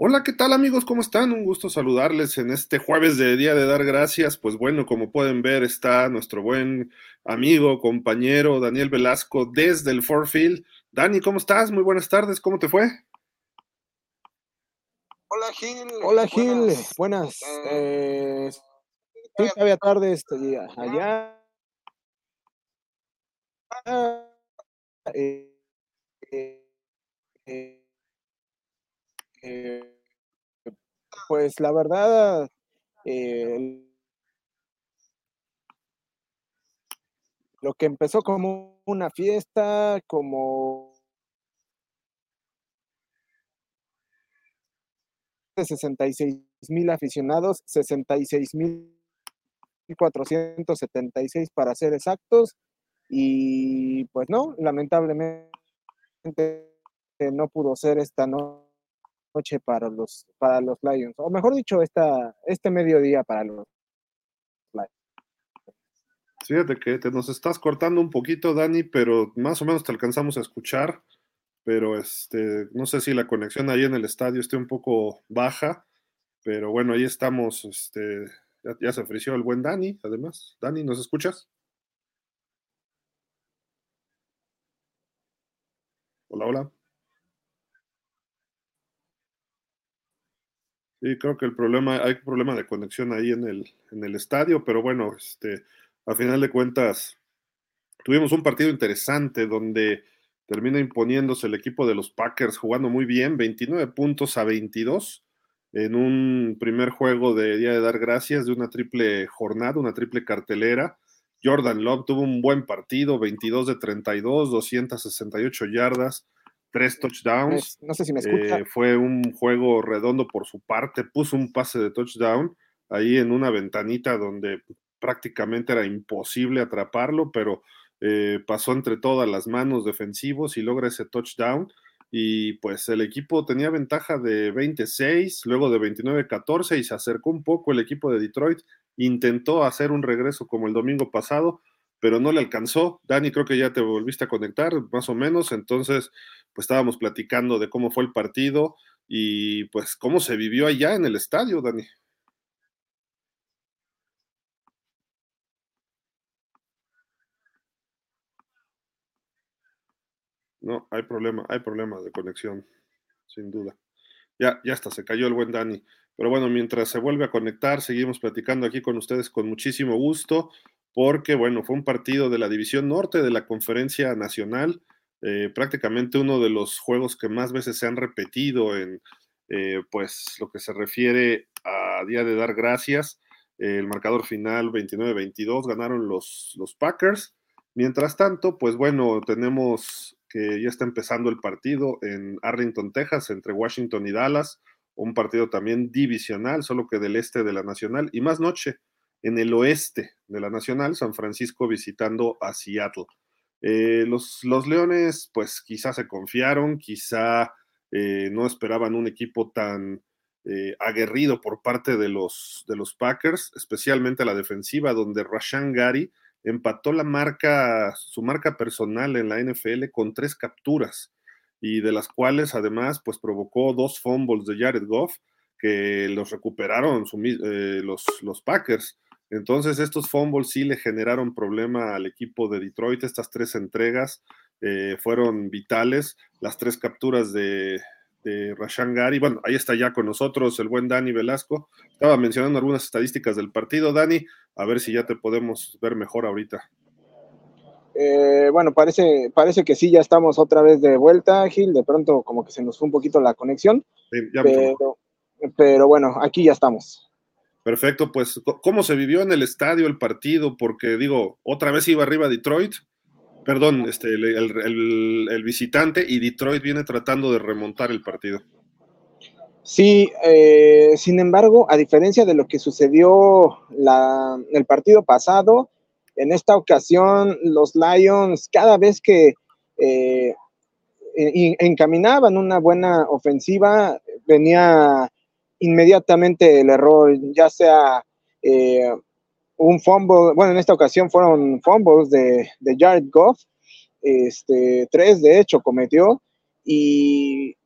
Hola, ¿qué tal amigos? ¿Cómo están? Un gusto saludarles en este jueves de Día de Dar Gracias. Pues bueno, como pueden ver, está nuestro buen amigo, compañero Daniel Velasco desde el Forfield. Dani, ¿cómo estás? Muy buenas tardes, ¿cómo te fue? Hola Gil. Hola Gil, buenas. Eh, sí, todavía tarde estoy allá. Eh, eh, eh, pues la verdad, eh, lo que empezó como una fiesta, como de 66 mil aficionados, 66 mil 476 para ser exactos, y pues no, lamentablemente no pudo ser esta noche noche para los, para los Lions, o mejor dicho, esta, este mediodía para los Lions. Fíjate que te nos estás cortando un poquito, Dani, pero más o menos te alcanzamos a escuchar, pero este, no sé si la conexión ahí en el estadio esté un poco baja, pero bueno, ahí estamos, este, ya, ya se ofreció el buen Dani, además. Dani, ¿nos escuchas? Hola, hola. Sí, creo que el problema, hay problema de conexión ahí en el, en el estadio, pero bueno, este, a final de cuentas, tuvimos un partido interesante donde termina imponiéndose el equipo de los Packers jugando muy bien, 29 puntos a 22 en un primer juego de Día de Dar Gracias de una triple jornada, una triple cartelera. Jordan Love tuvo un buen partido, 22 de 32, 268 yardas, tres touchdowns. No sé si me escucha. Eh, fue un juego redondo por su parte, puso un pase de touchdown ahí en una ventanita donde prácticamente era imposible atraparlo, pero eh, pasó entre todas las manos defensivos y logra ese touchdown. Y pues el equipo tenía ventaja de 26, luego de 29-14 y se acercó un poco el equipo de Detroit. Intentó hacer un regreso como el domingo pasado, pero no le alcanzó. Dani, creo que ya te volviste a conectar, más o menos. Entonces, pues estábamos platicando de cómo fue el partido y pues cómo se vivió allá en el estadio, Dani. No, hay problema, hay problema de conexión, sin duda. Ya, ya está, se cayó el buen Dani. Pero bueno, mientras se vuelve a conectar, seguimos platicando aquí con ustedes con muchísimo gusto, porque bueno, fue un partido de la División Norte de la Conferencia Nacional eh, prácticamente uno de los juegos que más veces se han repetido en eh, pues lo que se refiere a Día de Dar Gracias. el marcador final 29-22 ganaron los, los Packers. Mientras tanto, pues bueno, tenemos que ya está empezando el partido en Arlington, Texas, entre Washington y Dallas, un partido también divisional, solo que del este de la Nacional, y más noche en el oeste de la Nacional, San Francisco visitando a Seattle. Eh, los, los, Leones, pues quizá se confiaron, quizá eh, no esperaban un equipo tan eh, aguerrido por parte de los, de los Packers, especialmente la defensiva, donde Rashan Gary empató la marca, su marca personal en la NFL con tres capturas, y de las cuales además pues provocó dos fumbles de Jared Goff que los recuperaron los, los Packers. Entonces, estos fumbles sí le generaron problema al equipo de Detroit. Estas tres entregas eh, fueron vitales. Las tres capturas de, de Rashan Gary. Bueno, ahí está ya con nosotros el buen Dani Velasco. Estaba mencionando algunas estadísticas del partido, Dani. A ver si ya te podemos ver mejor ahorita. Eh, bueno, parece, parece que sí, ya estamos otra vez de vuelta, Gil. De pronto, como que se nos fue un poquito la conexión. Sí, ya pero, pero bueno, aquí ya estamos. Perfecto, pues, ¿cómo se vivió en el estadio el partido? Porque digo, otra vez iba arriba Detroit, perdón, este, el, visitante, y Detroit viene tratando de remontar el partido. Sí, eh, sin embargo, a diferencia de lo que sucedió la, el partido pasado, en esta ocasión los Lions, cada vez que eh, encaminaban una buena ofensiva, venía inmediatamente el error, ya sea eh, un fumble, bueno, en esta ocasión fueron fumbles de, Jared Goff, este, tres de hecho cometió, y,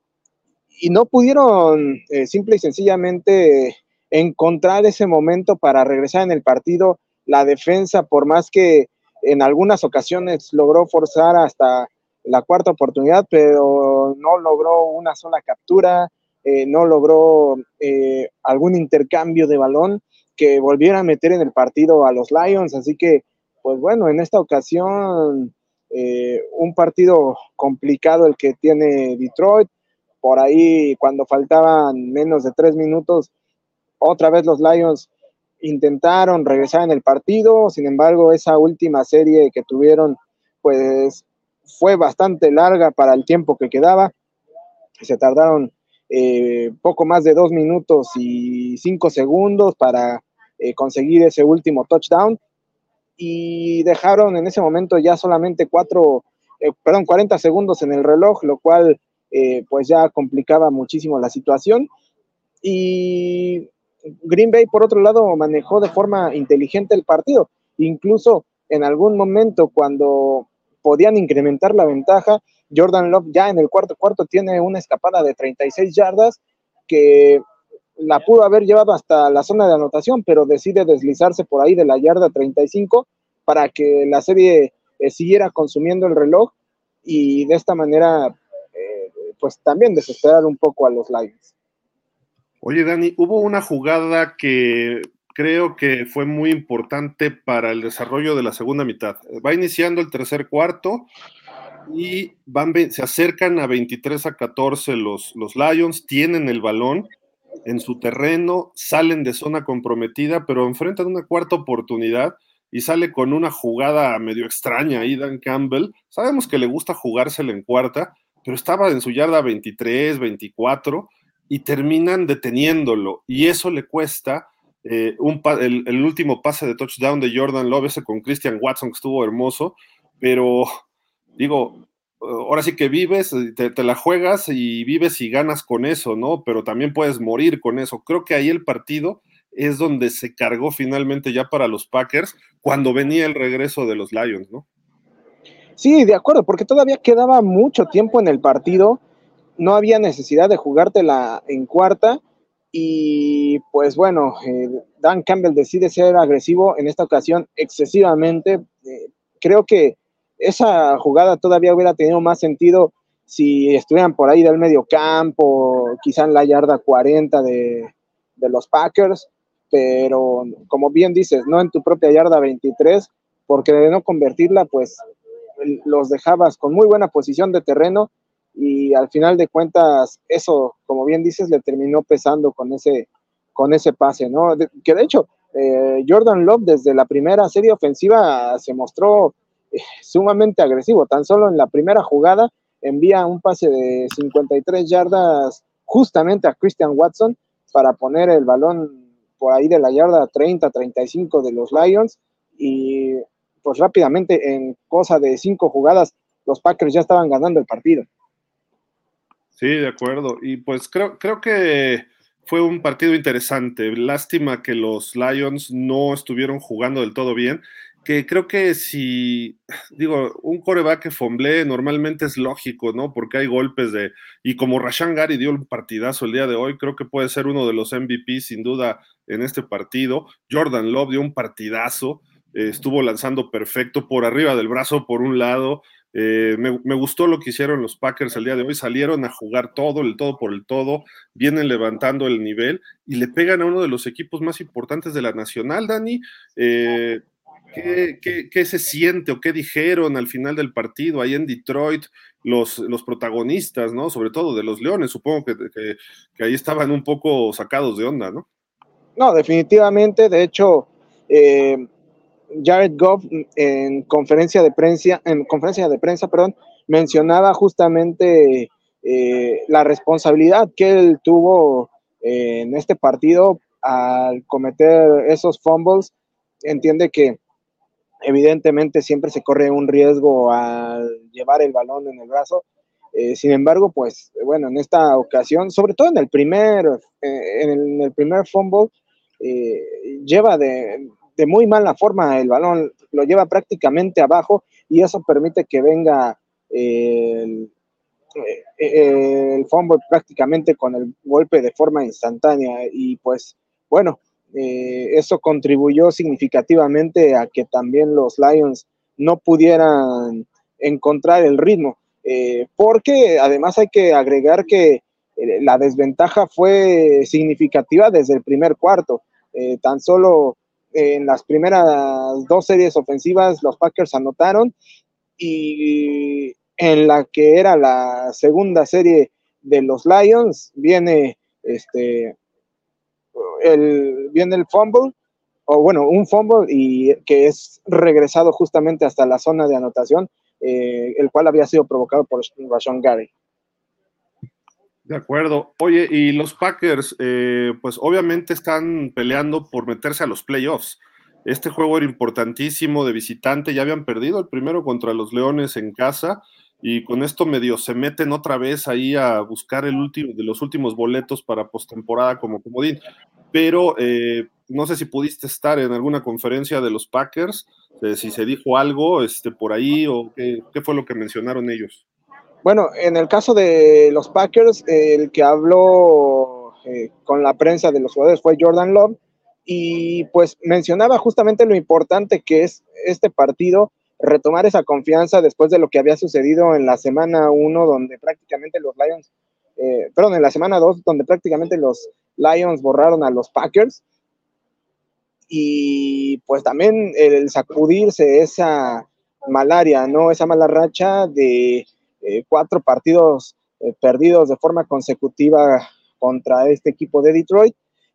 y no pudieron eh, simple y sencillamente encontrar ese momento para regresar en el partido. La defensa, por más que en algunas ocasiones logró forzar hasta la cuarta oportunidad, pero no logró una sola captura, eh, no logró eh, algún intercambio de balón que volviera a meter en el partido a los Lions. Así que, pues bueno, en esta ocasión, eh, un partido complicado el que tiene Detroit. Por ahí, cuando faltaban menos de tres minutos, otra vez los Lions intentaron regresar en el partido, sin embargo, esa última serie que tuvieron, pues fue bastante larga para el tiempo que quedaba. Se tardaron eh, poco más de dos minutos y cinco segundos para eh, conseguir ese último touchdown y dejaron en ese momento ya solamente cuatro, eh, perdón, 40 segundos en el reloj, lo cual pues ya complicaba muchísimo la situación. Y Green Bay, por otro lado, manejó de forma inteligente el partido. Incluso en algún momento cuando podían incrementar la ventaja, Jordan Love ya en el cuarto cuarto tiene una escapada de 36 yardas que la pudo haber llevado hasta la zona de anotación, pero decide deslizarse por ahí de la yarda 35 para que la serie eh, siguiera consumiendo el reloj y de esta manera, eh, pues también desesperar un poco a los Lions. Oye, Dani, hubo una jugada que creo que fue muy importante para el desarrollo de la segunda mitad. Va iniciando el tercer cuarto y van, se acercan a 23 a 14 los, los Lions, tienen el balón en su terreno, salen de zona comprometida, pero enfrentan una cuarta oportunidad y sale con una jugada medio extraña ahí Dan Campbell. Sabemos que le gusta jugársela en cuarta, pero estaba en su yarda 23, 24 y terminan deteniéndolo. Y eso le cuesta eh, un, el, último pase de touchdown de Jordan Love, ese con Christian Watson, que estuvo hermoso, pero digo, ahora sí que vives, te, te, la juegas y vives y ganas con eso, ¿no? Pero también puedes morir con eso. Creo que ahí el partido es donde se cargó finalmente ya para los Packers cuando venía el regreso de los Lions, ¿no? Sí, de acuerdo, porque todavía quedaba mucho tiempo en el partido no había necesidad de jugártela en cuarta y pues bueno, eh, Dan Campbell decide ser agresivo en esta ocasión excesivamente. Eh, creo que esa jugada todavía hubiera tenido más sentido si estuvieran por ahí del medio campo, quizá en la yarda 40 de, de los Packers, pero como bien dices, no en tu propia yarda 23, porque de no convertirla, pues los dejabas con muy buena posición de terreno y al final de cuentas eso, como bien dices, le terminó pesando con ese, con ese pase, ¿no? que de hecho, eh, Jordan Love desde la primera serie ofensiva se mostró eh, sumamente agresivo, tan solo en la primera jugada envía un pase de 53 yardas justamente a Christian Watson para poner el balón por ahí de la yarda 30-35 de los Lions y pues rápidamente en cosa de cinco jugadas los Packers ya estaban ganando el partido. Sí, de acuerdo. Y pues creo, creo que fue un partido interesante. Lástima que los Lions no estuvieron jugando del todo bien. Que creo que si, digo, un coreback que fomble normalmente es lógico, ¿no? Porque hay golpes de. Y como Rashan Gary dio un partidazo el día de hoy, creo que puede ser uno de los MVP sin duda en este partido. Jordan Love dio un partidazo, eh, estuvo lanzando perfecto por arriba del brazo por un lado, eh, me, gustó lo que hicieron los Packers el día de hoy. Salieron a jugar todo, el todo por el todo, vienen levantando el nivel y le pegan a uno de los equipos más importantes de la Nacional, Dani. Eh, ¿qué, se siente o qué dijeron al final del partido ahí en Detroit los, los protagonistas, ¿no? Sobre todo de los Leones, supongo que, que, ahí estaban un poco sacados de onda, ¿no? No, definitivamente. De hecho, eh, Jared Goff en conferencia de prensa, en conferencia de prensa, perdón, mencionaba justamente eh, la responsabilidad que él tuvo eh, en este partido al cometer esos fumbles. Entiende que evidentemente siempre se corre un riesgo al llevar el balón en el brazo. Eh, sin embargo, pues bueno, en esta ocasión, sobre todo en el primer, en el primer fumble, lleva de, de muy mala forma el balón, lo lleva prácticamente abajo y eso permite que venga el eh, el fumble prácticamente con el golpe de forma instantánea y pues bueno, eso contribuyó significativamente a que también los Lions no pudieran encontrar el ritmo, porque además hay que agregar que la desventaja fue significativa desde el primer cuarto, tan solo en las primeras dos series ofensivas los Packers anotaron y en la que era la segunda serie de los Lions viene este el viene el fumble o bueno un fumble y que es regresado justamente hasta la zona de anotación eh, el cual había sido provocado por Rashawn Gary. De acuerdo. Oye, y los Packers, eh, pues obviamente están peleando por meterse a los playoffs. Este juego era importantísimo de visitante, ya habían perdido el primero contra los Leones en casa y con esto medio se meten otra vez ahí a buscar el último de los últimos boletos para postemporada como comodín. Pero eh, no sé si pudiste estar en alguna conferencia de los Packers, eh, si se dijo algo este, por ahí o qué, qué fue lo que mencionaron ellos. Bueno, en el caso de los Packers, el que habló eh, con la prensa de los jugadores fue Jordan Love y pues mencionaba justamente lo importante que es este partido, retomar esa confianza después de lo que había sucedido en la semana 1, donde prácticamente los Lions, eh, perdón, en la semana 2, donde prácticamente los Lions borraron a los Packers. Y pues también el sacudirse esa malaria, ¿no? Esa mala racha de eh, cuatro partidos eh, perdidos de forma consecutiva contra este equipo de Detroit.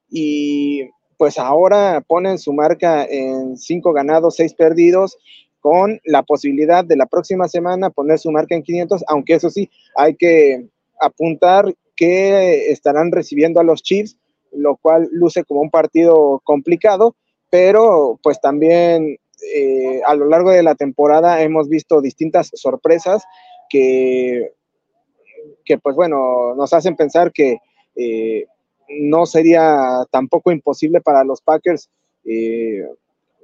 Y pues ahora ponen su marca en cinco ganados, seis perdidos, con la posibilidad de la próxima semana poner su marca en 500, aunque eso sí, hay que apuntar que estarán recibiendo a los Chiefs, lo cual luce como un partido complicado, pero pues también eh, a lo largo de la temporada hemos visto distintas sorpresas que, que pues bueno, nos hacen pensar que eh, no sería tampoco imposible para los Packers eh,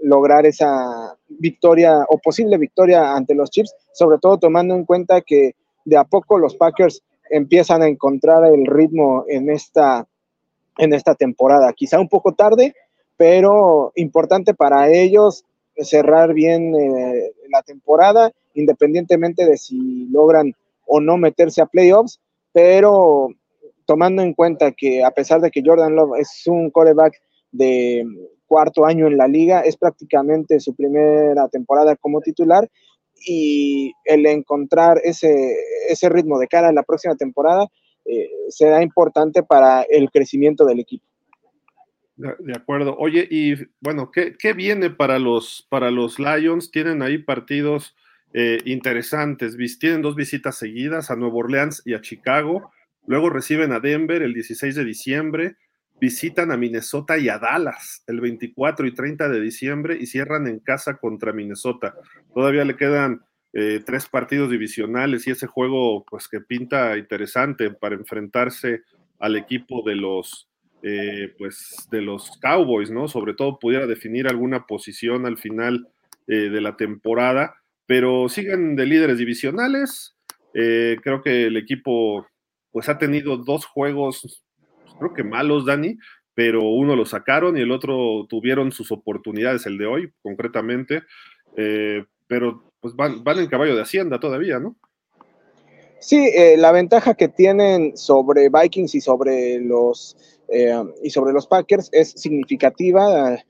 lograr esa victoria o posible victoria ante los Chiefs, sobre todo tomando en cuenta que de a poco los Packers empiezan a encontrar el ritmo en esta, en esta temporada. Quizá un poco tarde, pero importante para ellos cerrar bien eh, la temporada, independientemente de si logran o no meterse a playoffs, pero tomando en cuenta que a pesar de que Jordan Love es un coreback de cuarto año en la liga, es prácticamente su primera temporada como titular y el encontrar ese, ese ritmo de cara a la próxima temporada eh, será importante para el crecimiento del equipo. De acuerdo. Oye, y bueno, ¿qué, qué viene para los, para los Lions? Tienen ahí partidos eh, interesantes. Tienen dos visitas seguidas a Nueva Orleans y a Chicago. Luego reciben a Denver el 16 de diciembre, visitan a Minnesota y a Dallas el 24 y 30 de diciembre y cierran en casa contra Minnesota. Todavía le quedan eh, tres partidos divisionales y ese juego pues que pinta interesante para enfrentarse al equipo de los eh, pues de los Cowboys, ¿no? Sobre todo pudiera definir alguna posición al final eh, de la temporada, pero siguen de líderes divisionales. creo que el equipo pues ha tenido dos juegos, creo que malos, Dani, pero uno lo sacaron y el otro tuvieron sus oportunidades, el de hoy concretamente, eh, pero pues van, van, en caballo de hacienda todavía, ¿no? Sí, eh, la ventaja que tienen sobre Vikings y sobre los eh, y sobre los Packers es significativa.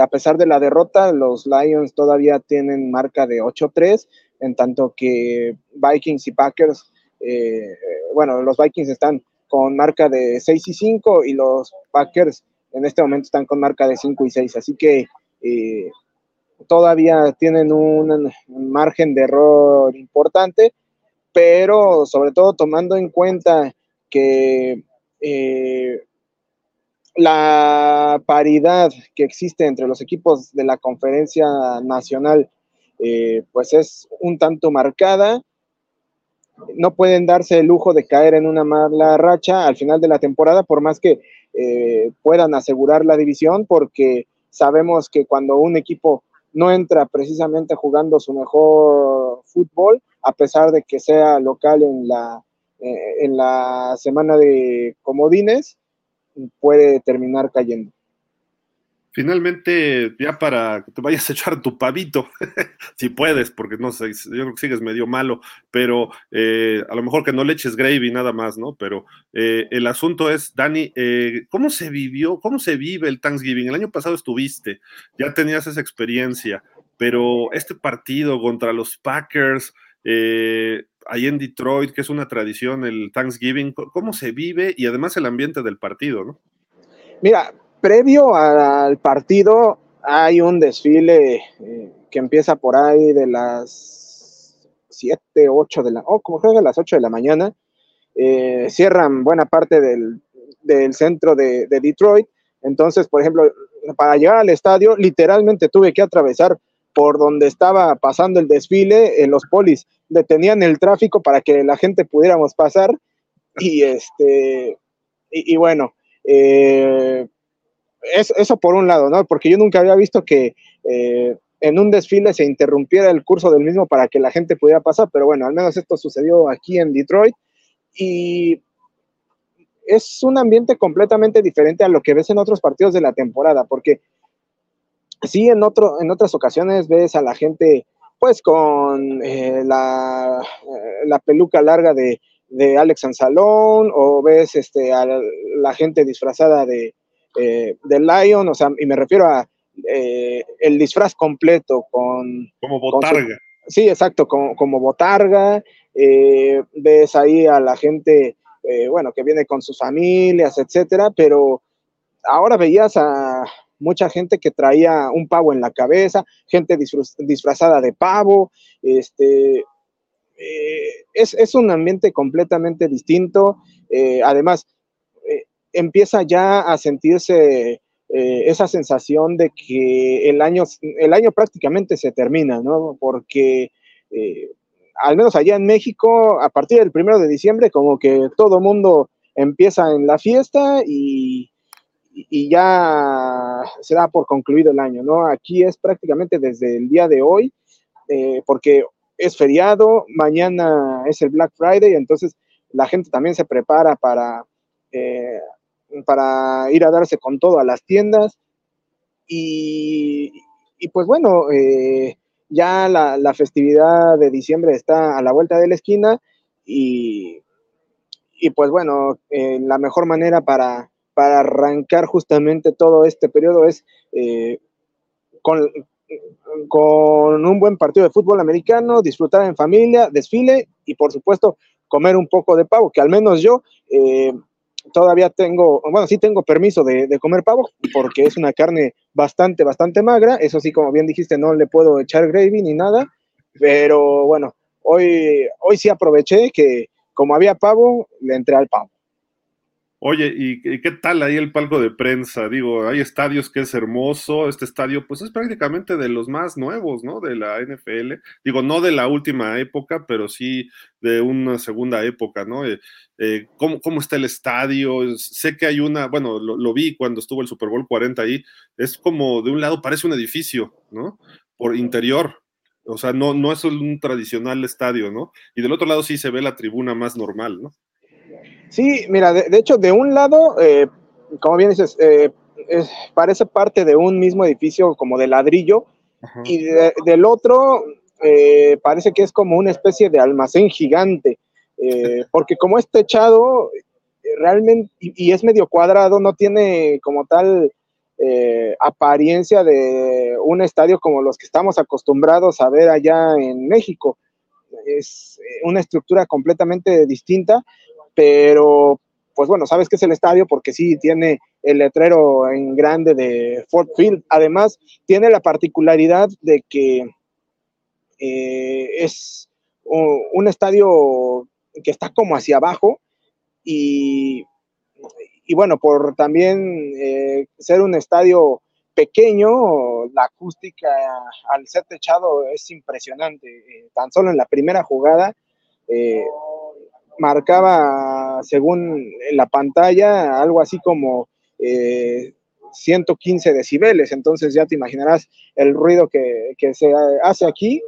A pesar de la derrota, los Lions todavía tienen marca de 8-3, en tanto que Vikings y Packers eh, bueno, los Vikings están con marca de 6 y 5 y los Packers en este momento están con marca de 5 y 6, así que eh, todavía tienen un, margen de error importante, pero sobre todo tomando en cuenta que eh, la paridad que existe entre los equipos de la conferencia nacional pues es un tanto marcada. No pueden darse el lujo de caer en una mala racha al final de la temporada, por más que eh, puedan asegurar la división, porque sabemos que cuando un equipo no entra precisamente jugando su mejor fútbol, a pesar de que sea local en la, eh, en la semana de comodines, puede terminar cayendo. Finalmente, ya para que te vayas a echar tu pavito, si puedes, porque no sé, yo creo que sigues medio malo, pero eh, a lo mejor que no le eches gravy nada más, ¿no? Pero eh, el asunto es, Dani, eh, ¿cómo se vivió, cómo se vive el Thanksgiving? El año pasado estuviste, ya tenías esa experiencia, pero este partido contra los Packers, ahí en Detroit, que es una tradición, el Thanksgiving, ¿cómo se vive? Y además el ambiente del partido, ¿no? Mira, previo al partido hay un desfile eh, que empieza por ahí de las 7, 8 de la, oh, como creo que a las 8 de la mañana. Eh, cierran buena parte del, centro de, Detroit. Entonces, por ejemplo, para llegar al estadio, literalmente tuve que atravesar por donde estaba pasando el desfile, los polis detenían el tráfico para que la gente pudiéramos pasar. Y este, y, bueno, eh, eso, por un lado, ¿no? Porque yo nunca había visto que eh, en un desfile se interrumpiera el curso del mismo para que la gente pudiera pasar, pero bueno, al menos esto sucedió aquí en Detroit y es un ambiente completamente diferente a lo que ves en otros partidos de la temporada, porque sí, en, otro, en otras ocasiones ves a la gente pues con eh, la, eh, la, peluca larga de, de Alex Anzalón o ves este, a la gente disfrazada de, eh, de Lion, o sea, y me refiero a eh, el disfraz completo con... Como botarga. sí, exacto, como, como botarga. Ves ahí a la gente, bueno, que viene con sus familias, etcétera, pero ahora veías a mucha gente que traía un pavo en la cabeza, gente disfrazada de pavo, este, es, es, un ambiente completamente distinto. además, empieza ya a sentirse eh, esa sensación de que el año, el año prácticamente se termina, ¿no? Porque eh, al menos allá en México, a partir del primero de diciembre, como que todo mundo empieza en la fiesta y, y ya se da por concluido el año, ¿no? Aquí es prácticamente desde el día de hoy, eh, porque es feriado, mañana es el Black Friday, entonces la gente también se prepara para para ir a darse con todo a las tiendas. Y, pues bueno, eh, ya la, festividad de diciembre está a la vuelta de la esquina y, y pues bueno, eh, la mejor manera para, para, arrancar justamente todo este periodo es eh, con, un buen partido de fútbol americano, disfrutar en familia, desfile y por supuesto comer un poco de pavo, que al menos yo todavía tengo, bueno, sí tengo permiso de, comer pavo porque es una carne bastante, bastante magra. Eso sí, como bien dijiste, no le puedo echar gravy ni nada. Pero bueno, hoy, hoy sí aproveché que como había pavo, le entré al pavo. Oye, ¿y qué tal ahí el palco de prensa? Digo, hay estadios que es hermoso, este estadio pues es prácticamente de los más nuevos, ¿no? De la NFL. Digo, no de la última época, pero sí de una segunda época, ¿no? Eh, eh, ¿cómo, está el estadio? Sé que hay una, bueno, lo, vi cuando estuvo el Super Bowl 40 ahí, es como de un lado parece un edificio, ¿no? Por interior, o sea, no, no es un tradicional estadio, ¿no? Y del otro lado sí se ve la tribuna más normal, ¿no? Sí, mira, de, hecho, de un lado, eh, como bien dices, eh, parece parte de un mismo edificio como de ladrillo, y del otro eh, parece que es como una especie de almacén gigante, porque como es techado, realmente, y, es medio cuadrado, no tiene como tal apariencia de un estadio como los que estamos acostumbrados a ver allá en México. Es una estructura completamente distinta pero pues bueno, sabes que es el estadio porque sí tiene el letrero en grande de Ford Field. Además, tiene la particularidad de que eh, es un estadio que está como hacia abajo y, bueno, por también eh, ser un estadio pequeño, la acústica al ser techado es impresionante. Eh, tan solo en la primera jugada marcaba, según la pantalla, algo así como 115 decibeles, entonces ya te imaginarás el ruido que, se hace aquí.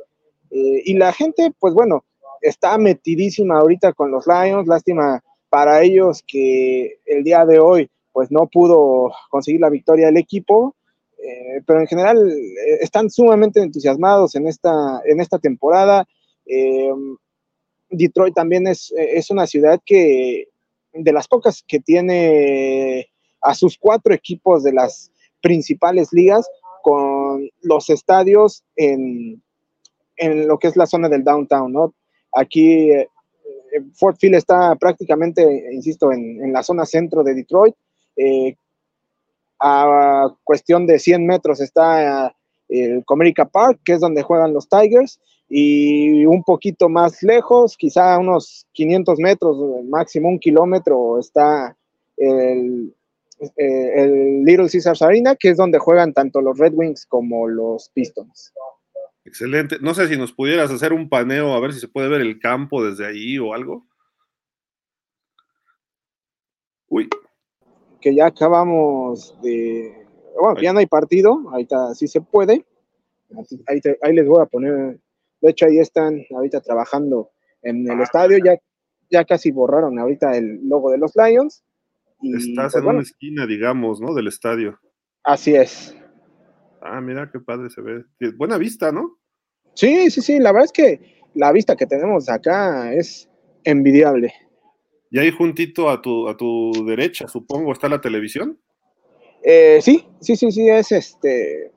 Eh, y la gente, pues bueno, está metidísima ahorita con los Lions, lástima para ellos que el día de hoy pues no pudo conseguir la victoria del equipo, eh, pero en general eh, están sumamente entusiasmados en esta, en esta temporada. Detroit también es, es una ciudad que de las pocas que tiene a sus cuatro equipos de las principales ligas con los estadios en, en lo que es la zona del downtown, ¿no? Aquí eh, Fort Field está prácticamente, insisto, en, la zona centro de Detroit. Eh, a cuestión de 100 metros está el Comerica Park, que es donde juegan los Tigers, y un poquito más lejos, quizá unos 500 metros, máximo un kilómetro, está el, eh, el Little Caesars Arena, que es donde juegan tanto los Red Wings como los Pistons. Excelente. No sé si nos pudieras hacer un paneo, a ver si se puede ver el campo desde ahí o algo. Uy. Que ya acabamos de. Bueno, ya no hay partido, ahorita sí se puede. Ahí, ahí, les voy a poner. De hecho, ahí están ahorita trabajando en el estadio. Ya, ya casi borraron ahorita el logo de los Lions. Estás pues, en una esquina, digamos, ¿no? Del estadio. Así es. Ah, mira qué padre se ve. Buena vista, ¿no? Sí, sí, sí. La verdad es que la vista que tenemos acá es envidiable. Y ahí juntito a tu, a tu derecha, supongo, está la televisión. Eh, sí, sí, sí, sí, es este.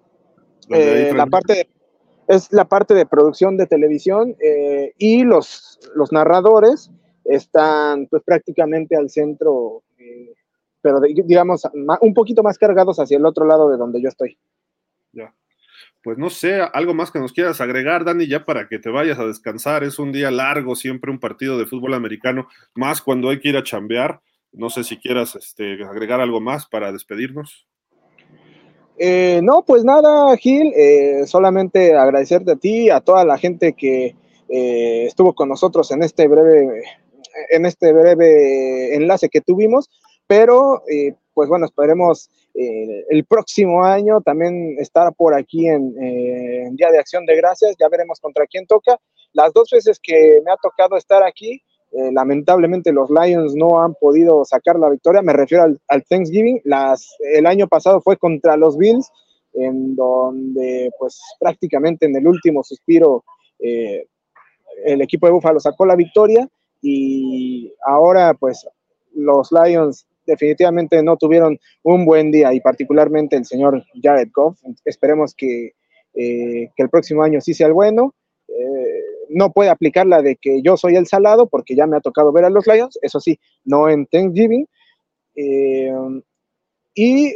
Eh, la parte de, es la parte de producción de televisión eh, y los, los narradores están pues prácticamente al centro pero digamos, un poquito más cargados hacia el otro lado de donde yo estoy. Ya. Pues no sé, algo más que nos quieras agregar, Dani, ya para que te vayas a descansar. Es un día largo, siempre un partido de fútbol americano, más cuando hay que ir a chambear. No sé si quieras este, agregar algo más para despedirnos. Eh, no, pues nada, Gil, eh, solamente agradecerte a ti, a toda la gente que eh, estuvo con nosotros en este breve, en este breve enlace que tuvimos pero pues bueno, esperemos el próximo año también estar por aquí en, Día de Acción de Gracias, ya veremos contra quién toca. Las dos veces que me ha tocado estar aquí, lamentablemente los Lions no han podido sacar la victoria, me refiero al, Thanksgiving, el año pasado fue contra los Bills, en donde pues prácticamente en el último suspiro el equipo de Buffalo sacó la victoria y ahora pues los Lions definitivamente no tuvieron un buen día y particularmente el señor Jared Goff. Esperemos que, eh, el próximo año sí sea el bueno. Eh, no puede aplicar la de que yo soy el salado porque ya me ha tocado ver a los Lions, eso sí, no en Thanksgiving. Eh, y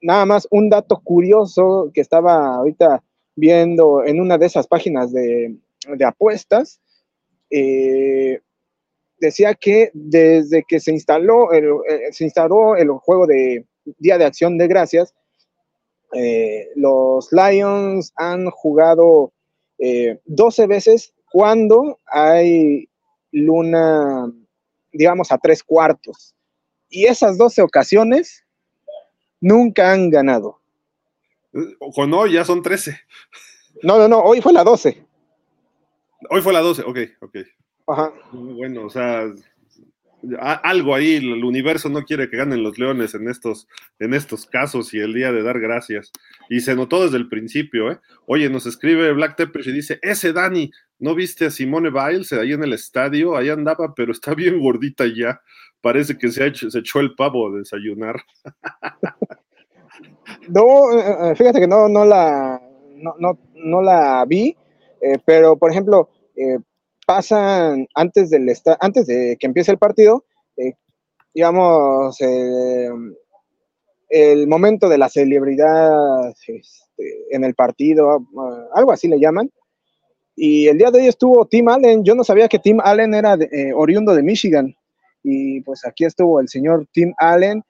nada más un dato curioso que estaba ahorita viendo en una de esas páginas de, apuestas. Eh, decía que desde que se instaló el, eh, se instaló el juego de Día de Acción de Gracias, los Lions han jugado 12 eh, veces cuando hay luna, digamos, a tres cuartos. Y esas 12 ocasiones nunca han ganado. Con hoy ya son 13. No, no, no, hoy fue la 12. Hoy fue la 12, ok, ok. Bueno, o sea, algo ahí, el universo no quiere que ganen los leones en estos, en estos casos y el día de dar gracias. Y se notó desde el principio, ¿eh? Oye, nos escribe Black Tepper y dice, ese Dani, ¿no viste a Simone Biles ahí en el estadio? Ahí andaba, pero está bien gordita ya. Parece que se, echó el pavo a desayunar. no, eh, eh, fíjate que no, no la, no, no, la vi, eh, pero por ejemplo, pasan antes, del antes de que empiece el partido, eh, digamos, eh, el momento de la celebridad este, en el partido, uh, algo así le llaman. Y el día de hoy estuvo Tim Allen. Yo no sabía que Tim Allen era eh, oriundo de Michigan. Y pues aquí estuvo el señor Tim Allen.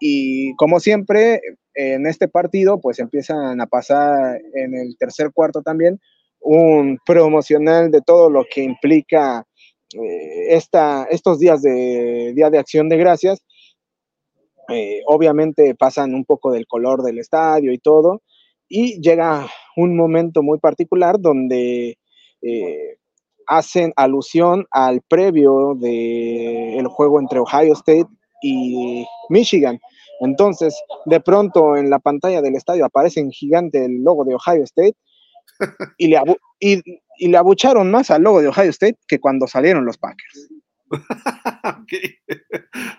Y como siempre, en este partido, pues empiezan a pasar en el tercer cuarto también un promocional de todo lo que implica eh, esta, estos días de Día de Acción de Gracias. eh, obviamente pasan un poco del color del estadio y todo, y llega un momento muy particular donde eh, hacen alusión al previo del juego entre Ohio State y Michigan. Entonces, de pronto en la pantalla del estadio aparece en gigante el logo de Ohio State y le, y, y le abucharon más al logo de Ohio State que cuando salieron los Packers.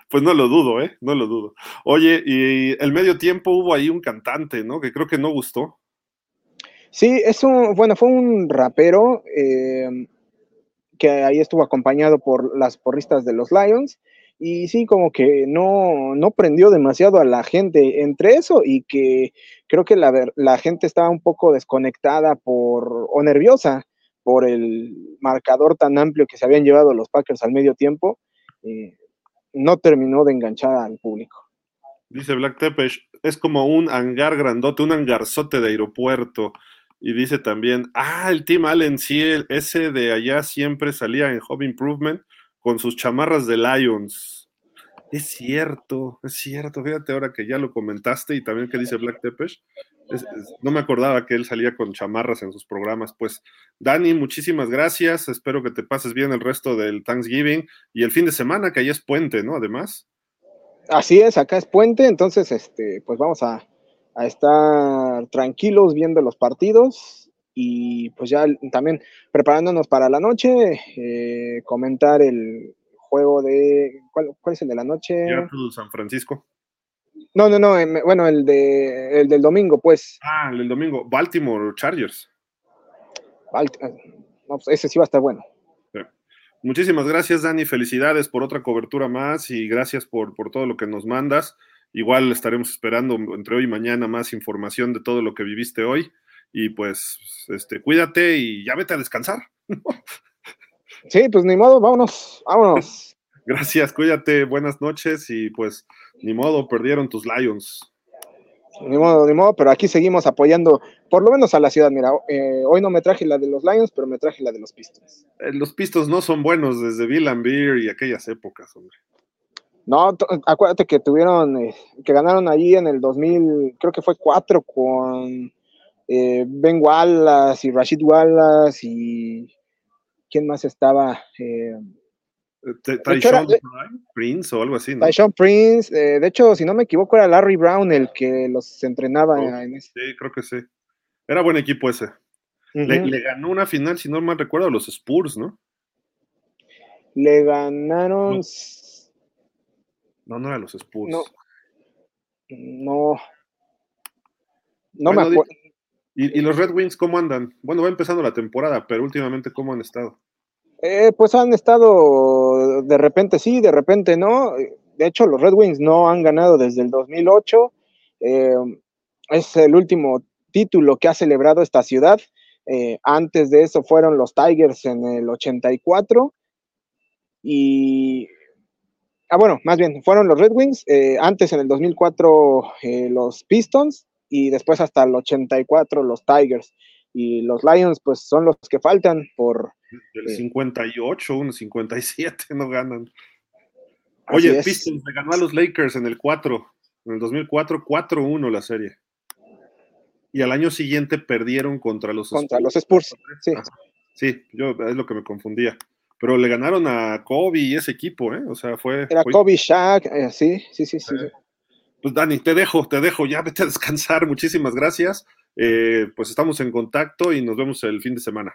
Pues no lo dudo, ¿eh? No lo dudo. Oye, y el medio tiempo hubo ahí un cantante, ¿no? Que creo que no gustó. Sí, es un, bueno, fue un rapero eh, que ahí estuvo acompañado por las porristas de los Lions y sí, como que no, no prendió demasiado a la gente entre eso y que creo que la, la gente estaba un poco desconectada por, o nerviosa por el marcador tan amplio que se habían llevado los Packers al medio tiempo, eh, no terminó de enganchar al público. Dice Black Tepesh, es como un hangar grandote, un hangarzote de aeropuerto. Y dice también, ah, el Team Allen, sí, ese de allá siempre salía en Home Improvement con sus chamarras de Lions. Es cierto, es cierto. Fíjate ahora que ya lo comentaste y también que dice Black Tepesh, no me acordaba que él salía con chamarras en sus programas. Pues, Dani, muchísimas gracias. Espero que te pases bien el resto del Thanksgiving y el fin de semana, que ahí es puente, ¿no? Además. Así es, acá es puente, entonces, este, pues vamos a, estar tranquilos viendo los partidos y pues ya también preparándonos para la noche, eh, comentar el juego de, ¿cuál, es el de la noche? San Francisco. No, no, no, em, bueno, el, de, el del domingo, pues. Ah, el del domingo, Baltimore Chargers. Pues, ese sí va a estar bueno. Muchísimas gracias, Dani. Felicidades por otra cobertura más y gracias por, por todo lo que nos mandas. Igual estaremos esperando entre hoy y mañana más información de todo lo que viviste hoy. Y pues, este, cuídate y ya vete a descansar. sí, pues ni modo, vámonos, vámonos. Gracias, cuídate, buenas noches y pues ni modo, perdieron tus Lions. Ni modo, ni modo, pero aquí seguimos apoyando por lo menos a la ciudad. Mira, eh, hoy no me traje la de los Lions, pero me traje la de los Pistons. Eh, los Pistons no son buenos desde Bill and Beer y aquellas épocas, hombre. No, acuérdate que tuvieron, eh, que ganaron allí en el 2000, creo que fue cuatro con Ben Wallace y Rashid Wallace y quién más estaba. Tyshon Prince o algo así, ¿no? Tyshon Prince, eh, de hecho, si no me equivoco, era Larry Brown el que los entrenaba oh, en ese. Sí, creo que sí. Era buen equipo ese. le, ganó una final, si no mal recuerdo, a los Spurs, ¿no? Le ganaron. No, no, eran los Spurs. No. No. No me acuerdo. ¿Y, ¿Y los Red Wings cómo andan? Bueno, va empezando la temporada, pero últimamente, ¿cómo han estado? Eh, pues han estado de repente sí, de repente no. De hecho, los Red Wings no han ganado desde el 2008. Eh, es el último título que ha celebrado esta ciudad. Eh, antes de eso fueron los Tigers en el 84. Y. Ah, bueno, más bien, fueron los Red Wings. antes en el 2004 los Pistons. Y después hasta el 84 los Tigers. Y los Lions, pues son los que faltan por del 58, unos 57 no ganan. Oye, Pistons le ganó a los Lakers en el 4, en el 2004, 4-1 la serie. Y al año siguiente perdieron contra los contra los Spurs. Sí. sí, yo es lo que me confundía. Pero le ganaron a Kobe y ese equipo, ¿eh? O sea, fue. Era Kobe, Shaq, eh, sí, sí, sí, sí. Pues Dani, te dejo, te dejo, ya vete a descansar. Muchísimas gracias. Eh, pues estamos en contacto y nos vemos el fin de semana.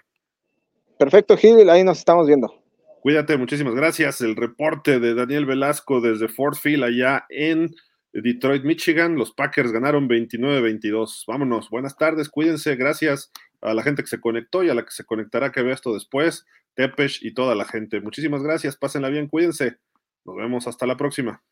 Perfecto, Gil, ahí nos estamos viendo. Cuídate, muchísimas gracias. El reporte de Daniel Velasco desde Fort Field, allá en Detroit, Michigan. Los Packers ganaron 29-22. Vámonos, buenas tardes, cuídense. Gracias a la gente que se conectó y a la que se conectará que vea esto después. Tepesh y toda la gente. Muchísimas gracias, pásenla bien, cuídense. Nos vemos hasta la próxima.